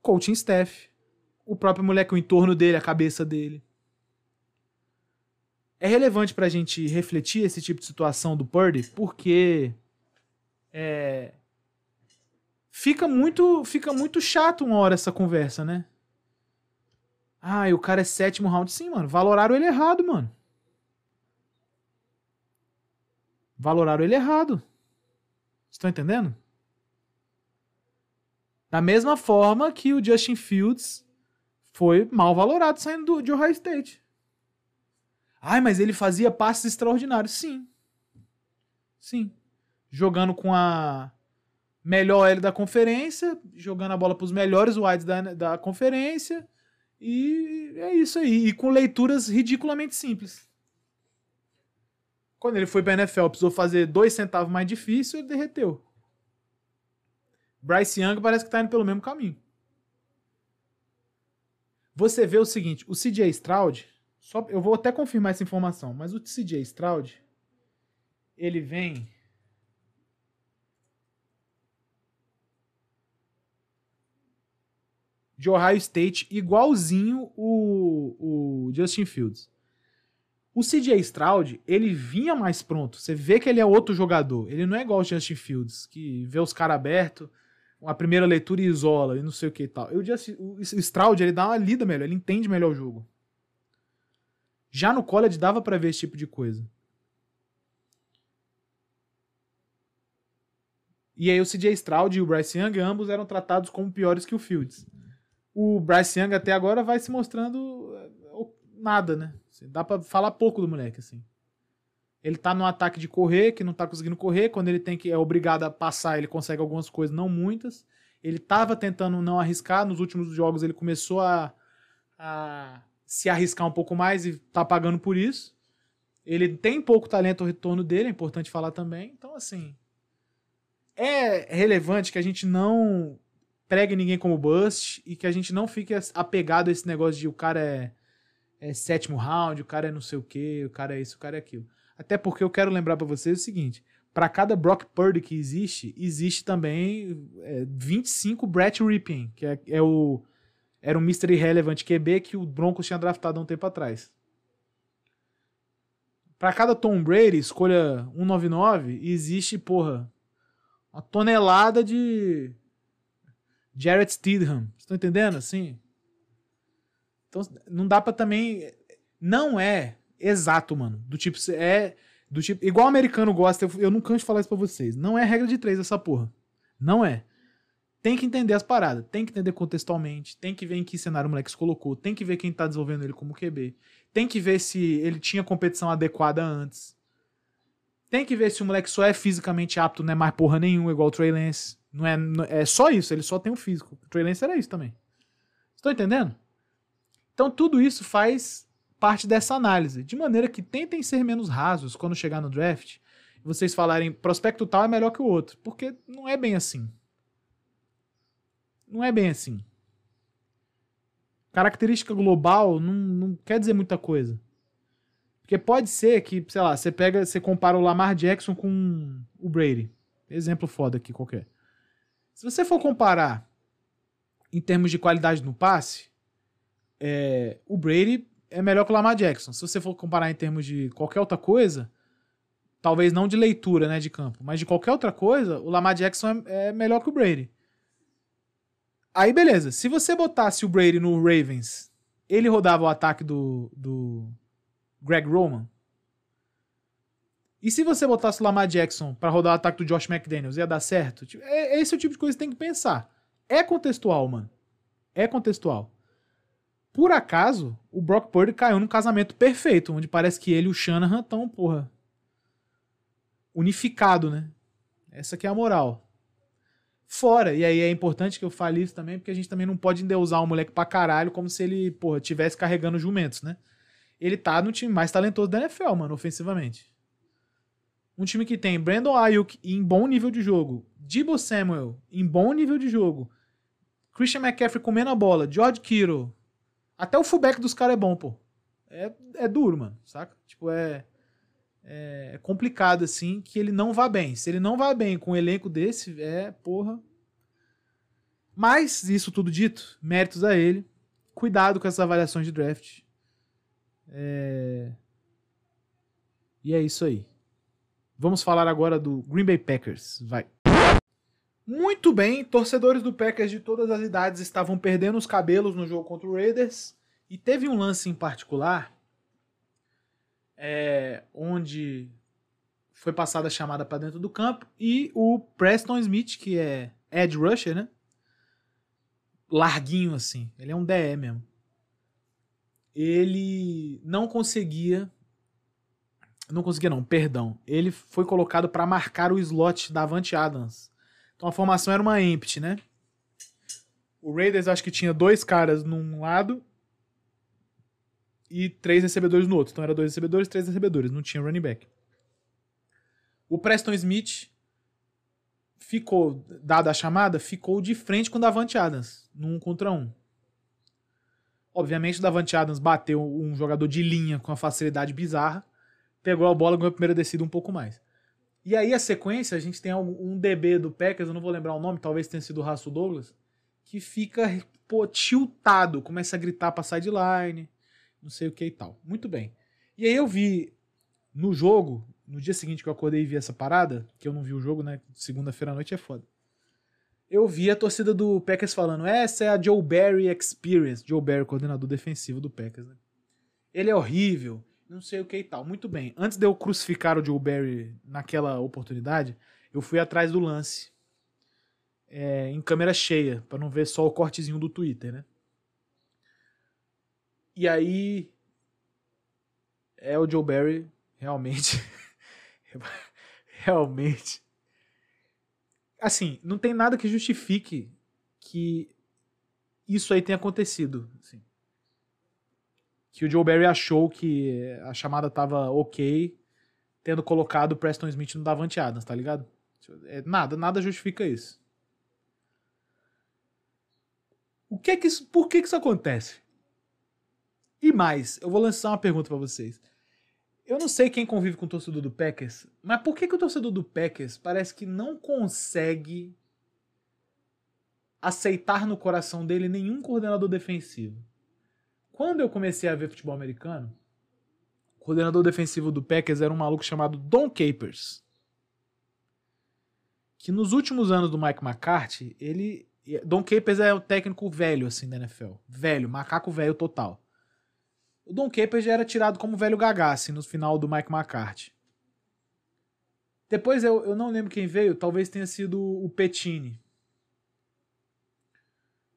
Coaching staff, o próprio moleque, o entorno dele, a cabeça dele. É relevante para a gente refletir esse tipo de situação do Purdy, porque é, fica muito, fica muito chato uma hora essa conversa, né? Ah, e o cara é sétimo round. Sim, mano. Valoraram ele errado, mano. Valoraram ele errado. Estão entendendo? Da mesma forma que o Justin Fields foi mal valorado saindo do, de Ohio State. Ai, mas ele fazia passes extraordinários. Sim. Sim. Jogando com a melhor L da conferência, jogando a bola para os melhores wides da, da conferência. E é isso aí. E com leituras ridiculamente simples. Quando ele foi para NFL, precisou fazer dois centavos mais difícil, ele derreteu. Bryce Young parece que está indo pelo mesmo caminho. Você vê o seguinte, o CJ Stroud, só, eu vou até confirmar essa informação, mas o CJ Stroud, ele vem de Ohio State, igualzinho o, o Justin Fields. O CJ Stroud, ele vinha mais pronto. Você vê que ele é outro jogador. Ele não é igual o Justin Fields, que vê os caras abertos, a primeira leitura isola, e não sei o que e tal. Eu, o Stroud, ele dá uma lida melhor, ele entende melhor o jogo. Já no college dava para ver esse tipo de coisa. E aí o CJ Stroud e o Bryce Young ambos eram tratados como piores que o Fields o Bryce Young até agora vai se mostrando eh, nada, né? Assim, dá para falar pouco do moleque, assim. Ele tá no ataque de correr, que não tá conseguindo correr. Quando ele tem que é obrigado a passar, ele consegue algumas coisas, não muitas. Ele tava tentando não arriscar. Nos últimos jogos ele começou a, a se arriscar um pouco mais e tá pagando por isso. Ele tem pouco talento ao retorno dele, é importante falar também. Então, assim. É relevante que a gente não pregue ninguém como bust e que a gente não fique apegado a esse negócio de o cara é, é sétimo round, o cara é não sei o que, o cara é isso, o cara é aquilo. Até porque eu quero lembrar para vocês o seguinte: para cada Brock Purdy que existe, existe também é, 25 Brett Ripping, que é, é, o era um Mystery Relevant QB que o Broncos tinha draftado há um tempo atrás. Para cada Tom Brady, escolha 199, existe, porra, uma tonelada de Jared Stidham. Estão entendendo assim? Então não dá para também não é exato, mano. Do tipo é do tipo igual o americano gosta, eu, eu não canso de falar isso para vocês. Não é regra de três essa porra. Não é. Tem que entender as paradas, tem que entender contextualmente, tem que ver em que cenário o moleque se colocou, tem que ver quem tá desenvolvendo ele como QB, tem que ver se ele tinha competição adequada antes. Tem que ver se o moleque só é fisicamente apto, não é mais porra nenhuma, igual o Trey Lance. Não é, é só isso, ele só tem o físico. O Trey Lance era isso também. Estão entendendo? Então tudo isso faz parte dessa análise. De maneira que tentem ser menos rasos quando chegar no draft. Vocês falarem prospecto tal é melhor que o outro. Porque não é bem assim. Não é bem assim. Característica global não, não quer dizer muita coisa. Porque pode ser que, sei lá, você pega, você compara o Lamar Jackson com o Brady. Exemplo foda aqui qualquer. Se você for comparar em termos de qualidade no passe, é, o Brady é melhor que o Lamar Jackson. Se você for comparar em termos de qualquer outra coisa, talvez não de leitura né, de campo, mas de qualquer outra coisa, o Lamar Jackson é, é melhor que o Brady. Aí beleza, se você botasse o Brady no Ravens, ele rodava o ataque do, do Greg Roman, e se você botasse o Lamar Jackson para rodar o ataque do Josh McDaniels, ia dar certo? Tipo, é, esse é o tipo de coisa que tem que pensar. É contextual, mano. É contextual. Por acaso, o Brock Purdy caiu num casamento perfeito, onde parece que ele e o Shanahan estão, porra, unificado, né? Essa que é a moral. Fora, e aí é importante que eu fale isso também, porque a gente também não pode endeusar um moleque pra caralho como se ele, porra, tivesse carregando jumentos, né? Ele tá no time mais talentoso da NFL, mano, ofensivamente. Um time que tem Brandon Ayuk em bom nível de jogo, Debo Samuel em bom nível de jogo, Christian McCaffrey comendo a bola, George Kittle. Até o fullback dos caras é bom, pô. É, é duro, mano, saca? Tipo, é, é, é complicado, assim, que ele não vá bem. Se ele não vá bem com um elenco desse, é, porra. Mas, isso tudo dito, méritos a ele. Cuidado com essas avaliações de draft. É... E é isso aí. Vamos falar agora do Green Bay Packers. Vai. Muito bem, torcedores do Packers de todas as idades estavam perdendo os cabelos no jogo contra o Raiders. E teve um lance em particular é, onde foi passada a chamada para dentro do campo e o Preston Smith, que é edge rusher, né? Larguinho assim, ele é um DE mesmo. Ele não conseguia não conseguia não, perdão. Ele foi colocado para marcar o slot da Avante Adams. Então a formação era uma empty, né? O Raiders acho que tinha dois caras num lado e três recebedores no outro. Então era dois recebedores, três recebedores, não tinha running back. O Preston Smith ficou, dada a chamada, ficou de frente com o Davante Adams, num contra um. Obviamente o Davante Adams bateu um jogador de linha com uma facilidade bizarra, pegou a bola, ganhou a primeira descida um pouco mais. E aí a sequência, a gente tem um DB do Packers, eu não vou lembrar o nome, talvez tenha sido o Raço Douglas, que fica, pô, tiltado, começa a gritar pra sideline, não sei o que e tal. Muito bem. E aí eu vi no jogo, no dia seguinte que eu acordei e vi essa parada, que eu não vi o jogo, né? Segunda-feira à noite é foda. Eu vi a torcida do Packers falando: essa é a Joe Barry Experience. Joe Barry, coordenador defensivo do Packers, né? Ele é horrível, não sei o que e tal. Muito bem. Antes de eu crucificar o Joe Barry naquela oportunidade, eu fui atrás do lance. É, em câmera cheia, para não ver só o cortezinho do Twitter, né? E aí. É o Joe Barry, realmente. realmente. Assim, não tem nada que justifique que isso aí tenha acontecido. Assim que o Joe Barry achou que a chamada tava ok, tendo colocado o Preston Smith no Davante Adams, tá ligado? É, nada, nada justifica isso. O que é que isso, por que, que isso acontece? E mais, eu vou lançar uma pergunta para vocês. Eu não sei quem convive com o torcedor do Packers, mas por que, que o torcedor do Packers parece que não consegue aceitar no coração dele nenhum coordenador defensivo? Quando eu comecei a ver futebol americano, o coordenador defensivo do Packers era um maluco chamado Don Capers. Que nos últimos anos do Mike McCarthy, ele. Don Capers é o técnico velho, assim, da NFL. Velho, macaco velho total. O Don Capers já era tirado como velho gagá, assim, no final do Mike McCarthy. Depois eu, eu não lembro quem veio, talvez tenha sido o Petini.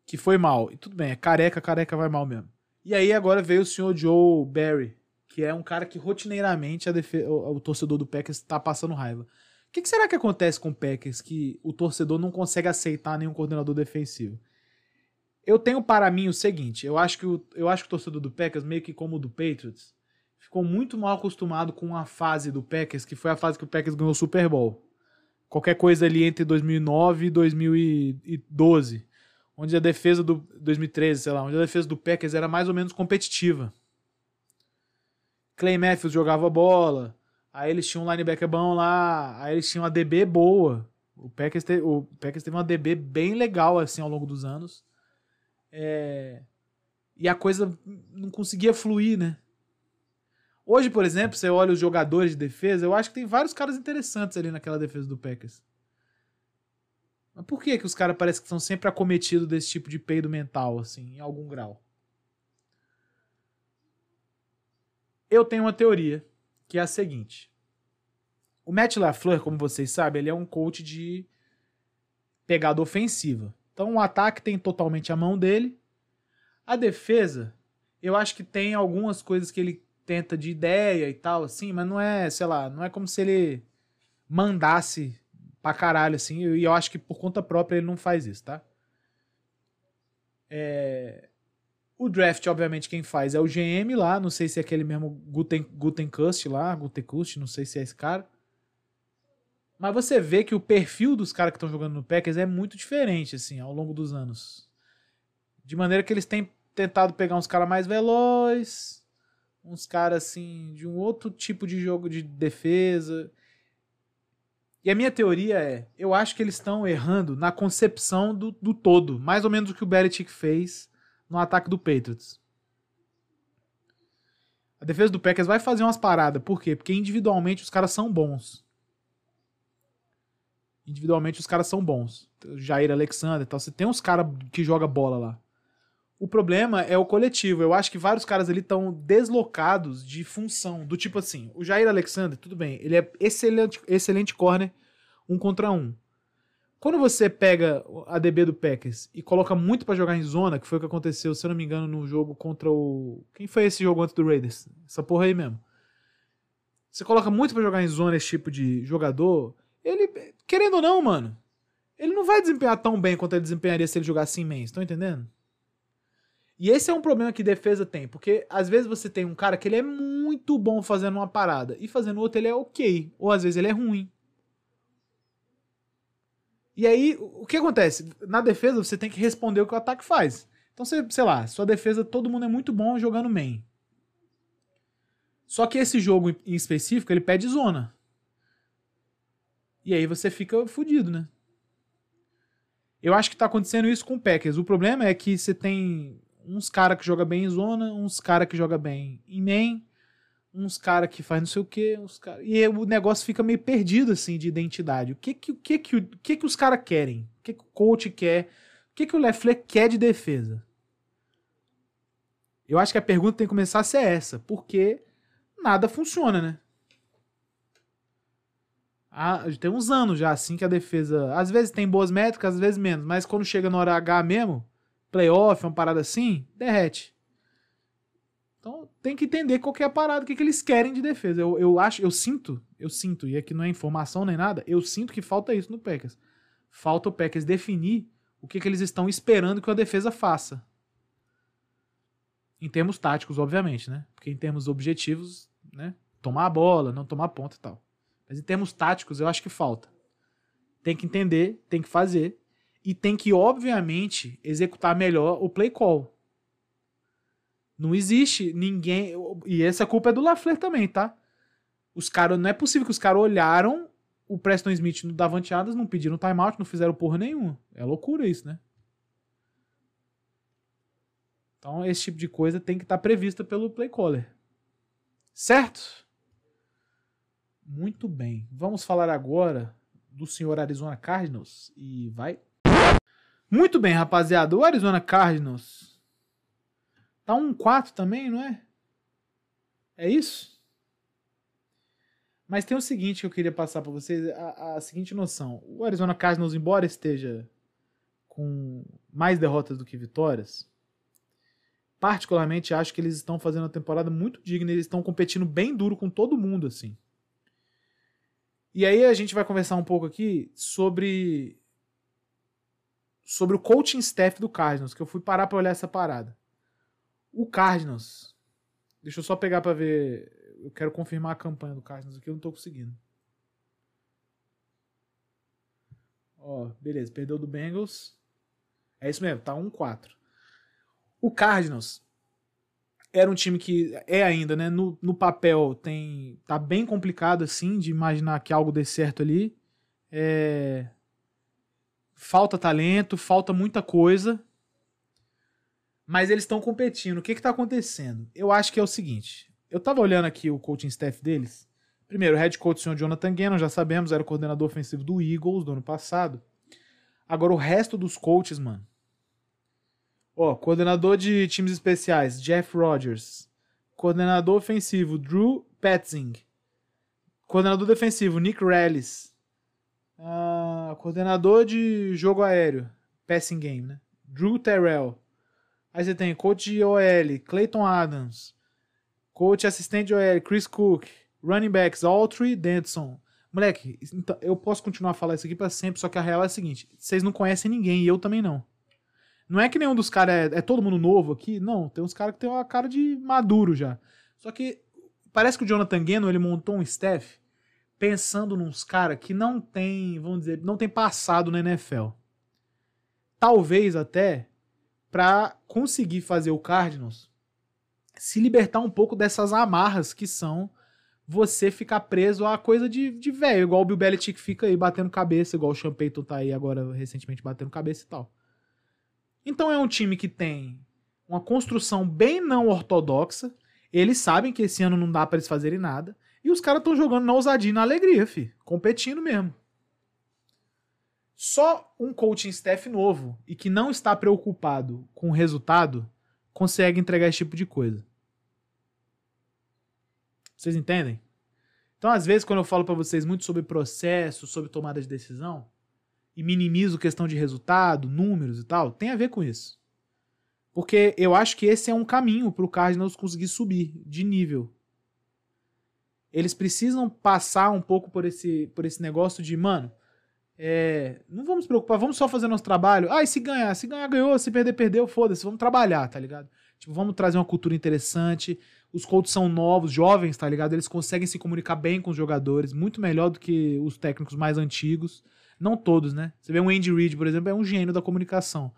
Que foi mal. E tudo bem, é careca, careca vai mal mesmo. E aí agora veio o senhor Joe Barry, que é um cara que rotineiramente o, o, torcedor do Packers está passando raiva. O que, que, será que acontece com o Packers que o torcedor não consegue aceitar nenhum coordenador defensivo? Eu tenho para mim o seguinte, eu acho que o, eu acho que o torcedor do Packers, meio que como o do Patriots, ficou muito mal acostumado com a fase do Packers, que foi a fase que o Packers ganhou o Super Bowl. Qualquer coisa ali entre 2009 e 2012 onde a defesa do 2013, sei lá, onde a defesa do Packers era mais ou menos competitiva. Clay Matthews jogava bola, aí eles tinham um linebacker bom lá, aí eles tinham uma DB boa. O Packers, te, o Packers teve uma DB bem legal assim ao longo dos anos. É, e a coisa não conseguia fluir, né? Hoje, por exemplo, você olha os jogadores de defesa, eu acho que tem vários caras interessantes ali naquela defesa do Packers. Mas por que, que os caras parecem que estão sempre acometidos desse tipo de peido mental, assim, em algum grau? Eu tenho uma teoria, que é a seguinte. O Matt LaFleur, como vocês sabem, ele é um coach de pegada ofensiva. Então o ataque tem totalmente a mão dele. A defesa, eu acho que tem algumas coisas que ele tenta de ideia e tal, assim, mas não é, sei lá, não é como se ele mandasse pra caralho, assim, e eu acho que por conta própria ele não faz isso, tá? É... O draft, obviamente, quem faz é o GM lá, não sei se é aquele mesmo Guten, lá, Gutenkust, não sei se é esse cara. Mas você vê que o perfil dos caras que estão jogando no Packers é muito diferente, assim, ao longo dos anos. De maneira que eles têm tentado pegar uns caras mais velozes, uns caras, assim, de um outro tipo de jogo de defesa. E a minha teoria é, eu acho que eles estão errando na concepção do, do todo, mais ou menos o que o Belichick fez no ataque do Patriots. A defesa do Packers vai fazer umas paradas, por quê? Porque individualmente os caras são bons. Individualmente os caras são bons. Jair Alexander e tal. Você tem uns caras que joga bola lá. O problema é o coletivo. Eu acho que vários caras ali estão deslocados de função. Do tipo assim, o Jair Alexander, tudo bem, ele é excelente, excelente corner um contra um. Quando você pega a DB do Packers e coloca muito pra jogar em zona, que foi o que aconteceu, se eu não me engano, no jogo contra o. Quem foi esse jogo antes do Raiders? Essa porra aí mesmo. Você coloca muito pra jogar em zona esse tipo de jogador, ele, querendo ou não, mano, ele não vai desempenhar tão bem quanto ele desempenharia se ele jogasse em main, estão entendendo? E esse é um problema que defesa tem, porque às vezes você tem um cara que ele é muito bom fazendo uma parada e fazendo outra ele é ok, ou às vezes ele é ruim. E aí, o que acontece? Na defesa você tem que responder o que o ataque faz. Então, você, sei lá, sua defesa todo mundo é muito bom jogando main. Só que esse jogo em específico, ele pede zona. E aí você fica fudido, né? Eu acho que tá acontecendo isso com o Packers. O problema é que você tem uns cara que joga bem em zona, uns cara que joga bem em main, uns cara que faz não sei o que, uns cara... e o negócio fica meio perdido assim de identidade. O que que o que que, o que, que os caras querem? O que, que o coach quer? O que que o Lefler quer de defesa? Eu acho que a pergunta tem que começar a ser essa, porque nada funciona, né? Ah, tem uns anos já assim que a defesa, às vezes tem boas métricas, às vezes menos, mas quando chega na hora H mesmo, playoff, uma parada assim, derrete. Então tem que entender qual que é a parada, o que, que eles querem de defesa. Eu, eu acho, eu sinto, eu sinto, e aqui não é informação nem nada, eu sinto que falta isso no Packers. Falta o Packers definir o que, que eles estão esperando que a defesa faça. Em termos táticos, obviamente, né? Porque em termos objetivos, né? Tomar a bola, não tomar ponta e tal. Mas em termos táticos, eu acho que falta. Tem que entender, tem que fazer e tem que, obviamente, executar melhor o play call. Não existe ninguém. E essa culpa é do Lafleur também, tá? Os caras. Não é possível que os caras olharam o Preston Smith no Davante Adams, não pediram timeout, não fizeram porra nenhuma. É loucura isso, né? Então, esse tipo de coisa tem que estar tá prevista pelo play caller. Certo? Muito bem. Vamos falar agora do senhor Arizona Cardinals e vai muito bem, rapaziada. O Arizona Cardinals tá um 4 também, não é? É isso? Mas tem o seguinte que eu queria passar para vocês, a, a, seguinte noção. O Arizona Cardinals, embora esteja com mais derrotas do que vitórias, particularmente acho que eles estão fazendo uma temporada muito digna, eles estão competindo bem duro com todo mundo, assim. E aí a gente vai conversar um pouco aqui sobre sobre o coaching staff do Cardinals, que eu fui parar para olhar essa parada. O Cardinals, deixa eu só pegar para ver, eu quero confirmar a campanha do Cardinals aqui, eu não tô conseguindo. Ó, beleza, perdeu do Bengals. É isso mesmo, tá 1-4. O Cardinals era um time que é ainda, né, no, no papel tem tá bem complicado assim de imaginar que algo dê certo ali. É, falta talento, falta muita coisa. Mas eles estão competindo. O que está acontecendo? Eu acho que é o seguinte. Eu estava olhando aqui o coaching staff deles. Primeiro, o head coach, o senhor Jonathan Gannon, já sabemos, era o coordenador ofensivo do Eagles do ano passado. Agora, o resto dos coaches, mano. Ó, coordenador de times especiais, Jeff Rogers. Coordenador ofensivo, Drew Petzing. Coordenador defensivo, Nick Rallis. Uh, coordenador de jogo aéreo, passing game, né? Drew Terrell. Aí você tem coach de OL, Clayton Adams. Coach assistente de OL, Chris Cook. Running backs, Altry Denson. Moleque, então, eu posso continuar a falar isso aqui para sempre, só que a real é a seguinte: vocês não conhecem ninguém e eu também não. Não é que nenhum dos caras é, é, todo mundo novo aqui, não. Tem uns caras que tem uma cara de maduro já. Só que parece que o Jonathan Gannon ele montou um staff pensando nos caras que não tem, vamos dizer, não tem passado na NFL. Talvez até para conseguir fazer o Cardinals se libertar um pouco dessas amarras que são você ficar preso a coisa de, de velho, igual o Bill Belichick fica aí batendo cabeça, igual o Sean tá aí agora recentemente batendo cabeça e tal. Então é um time que tem uma construção bem não ortodoxa, eles sabem que esse ano não dá para eles fazerem nada, e os caras estão jogando na ousadia e na alegria, fi. Competindo mesmo. Só um coaching staff novo e que não está preocupado com o resultado consegue entregar esse tipo de coisa. Vocês entendem? Então, às vezes, quando eu falo para vocês muito sobre processo, sobre tomada de decisão, e minimizo questão de resultado, números e tal, tem a ver com isso. Porque eu acho que esse é um caminho para o Cardinals conseguir subir de nível. Eles precisam passar um pouco por esse, por esse negócio de, mano, é, não vamos nos preocupar, vamos só fazer nosso trabalho. Ah, e se ganhar? Se ganhar, ganhou. Se perder, perdeu, foda-se. Vamos trabalhar, tá ligado? Tipo, vamos trazer uma cultura interessante. Os coaches são novos, jovens, tá ligado? Eles conseguem se comunicar bem com os jogadores, muito melhor do que os técnicos mais antigos. Não todos, né? Você vê um Andy Reid, por exemplo, é um gênio da comunicação.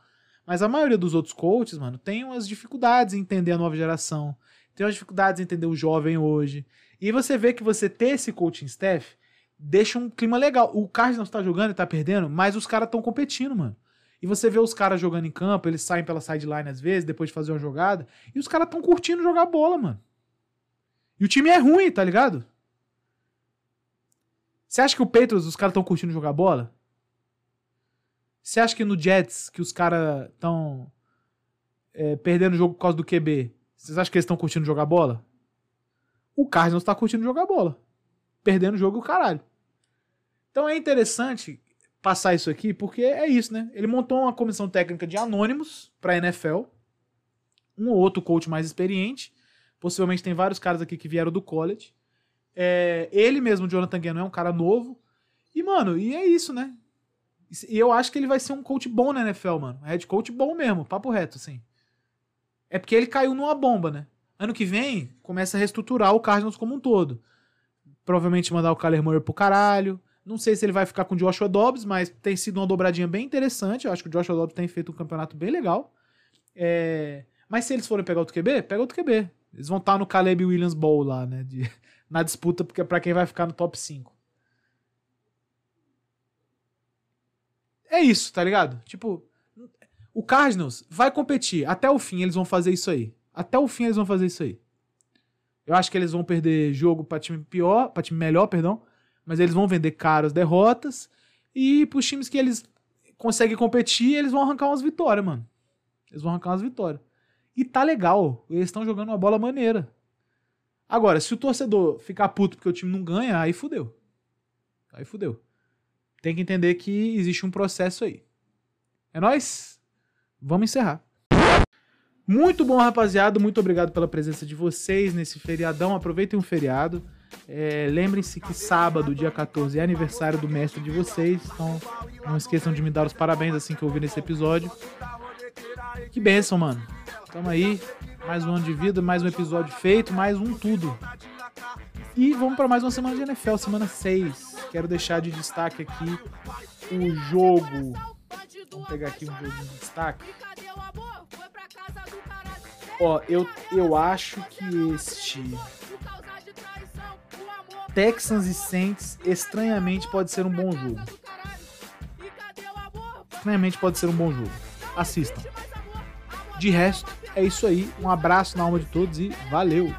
Mas a maioria dos outros coaches, mano, tem umas dificuldades em entender a nova geração. Tem umas dificuldades em entender o jovem hoje. E você vê que você ter esse coaching staff deixa um clima legal. O Cardinals tá jogando e tá perdendo, mas os caras estão competindo, mano. E você vê os caras jogando em campo, eles saem pela sideline às vezes, depois de fazer uma jogada, e os caras estão curtindo jogar bola, mano. E o time é ruim, tá ligado? Você acha que o Patriots, os caras estão curtindo jogar bola? Você acha que no Jets, que os caras estão é, perdendo o jogo por causa do QB, vocês acham que eles estão curtindo jogar bola? O Cardinals tá curtindo jogar bola. Perdendo o jogo o caralho. Então é interessante passar isso aqui, porque é isso, né? Ele montou uma comissão técnica de anônimos pra NFL. Um ou outro coach mais experiente. Possivelmente tem vários caras aqui que vieram do college. É, ele mesmo, Jonathan Gannon, é um cara novo. E, mano, e é isso, né? E eu acho que ele vai ser um coach bom na NFL, mano. Head coach bom mesmo, papo reto, assim. É porque ele caiu numa bomba, né? Ano que vem, começa a reestruturar o Cardinals como um todo. Provavelmente mandar o Kyler Murray pro caralho. Não sei se ele vai ficar com o Joshua Dobbs, mas tem sido uma dobradinha bem interessante. Eu acho que o Joshua Dobbs tem feito um campeonato bem legal. É... Mas se eles forem pegar outro QB, pega outro QB. Eles vão estar no Caleb Williams Bowl lá, né? De na disputa para quem vai ficar no top 5. É isso, tá ligado? Tipo, o Cardinals vai competir. Até o fim eles vão fazer isso aí. Até o fim eles vão fazer isso aí. Eu acho que eles vão perder jogo para time pior, para time melhor, perdão, mas eles vão vender caras derrotas e pros times que eles conseguem competir, eles vão arrancar umas vitórias, mano. Eles vão arrancar umas vitórias. E tá legal. Eles estão jogando uma bola maneira. Agora, se o torcedor ficar puto porque o time não ganha, aí fudeu. Aí fudeu. Tem que entender que existe um processo aí. É nóis? Vamos encerrar. Muito bom, rapaziada. Muito obrigado pela presença de vocês nesse feriadão. Aproveitem o feriado. É, Lembrem-se que sábado, dia 14, é aniversário do mestre de vocês. Então não esqueçam de me dar os parabéns assim que eu ouvir nesse episódio. Que bênção, mano. Tamo aí. Mais um ano de vida, mais um episódio feito, mais um tudo. E vamos para mais uma semana de NFL, semana 6. Quero deixar de destaque aqui o jogo. Vamos pegar aqui um jogo de destaque. Ó, eu, eu acho que este Texans e Saints estranhamente pode ser um bom jogo. Estranhamente pode ser um bom jogo. Assistam. De resto, é isso aí. Um abraço na alma de todos e valeu!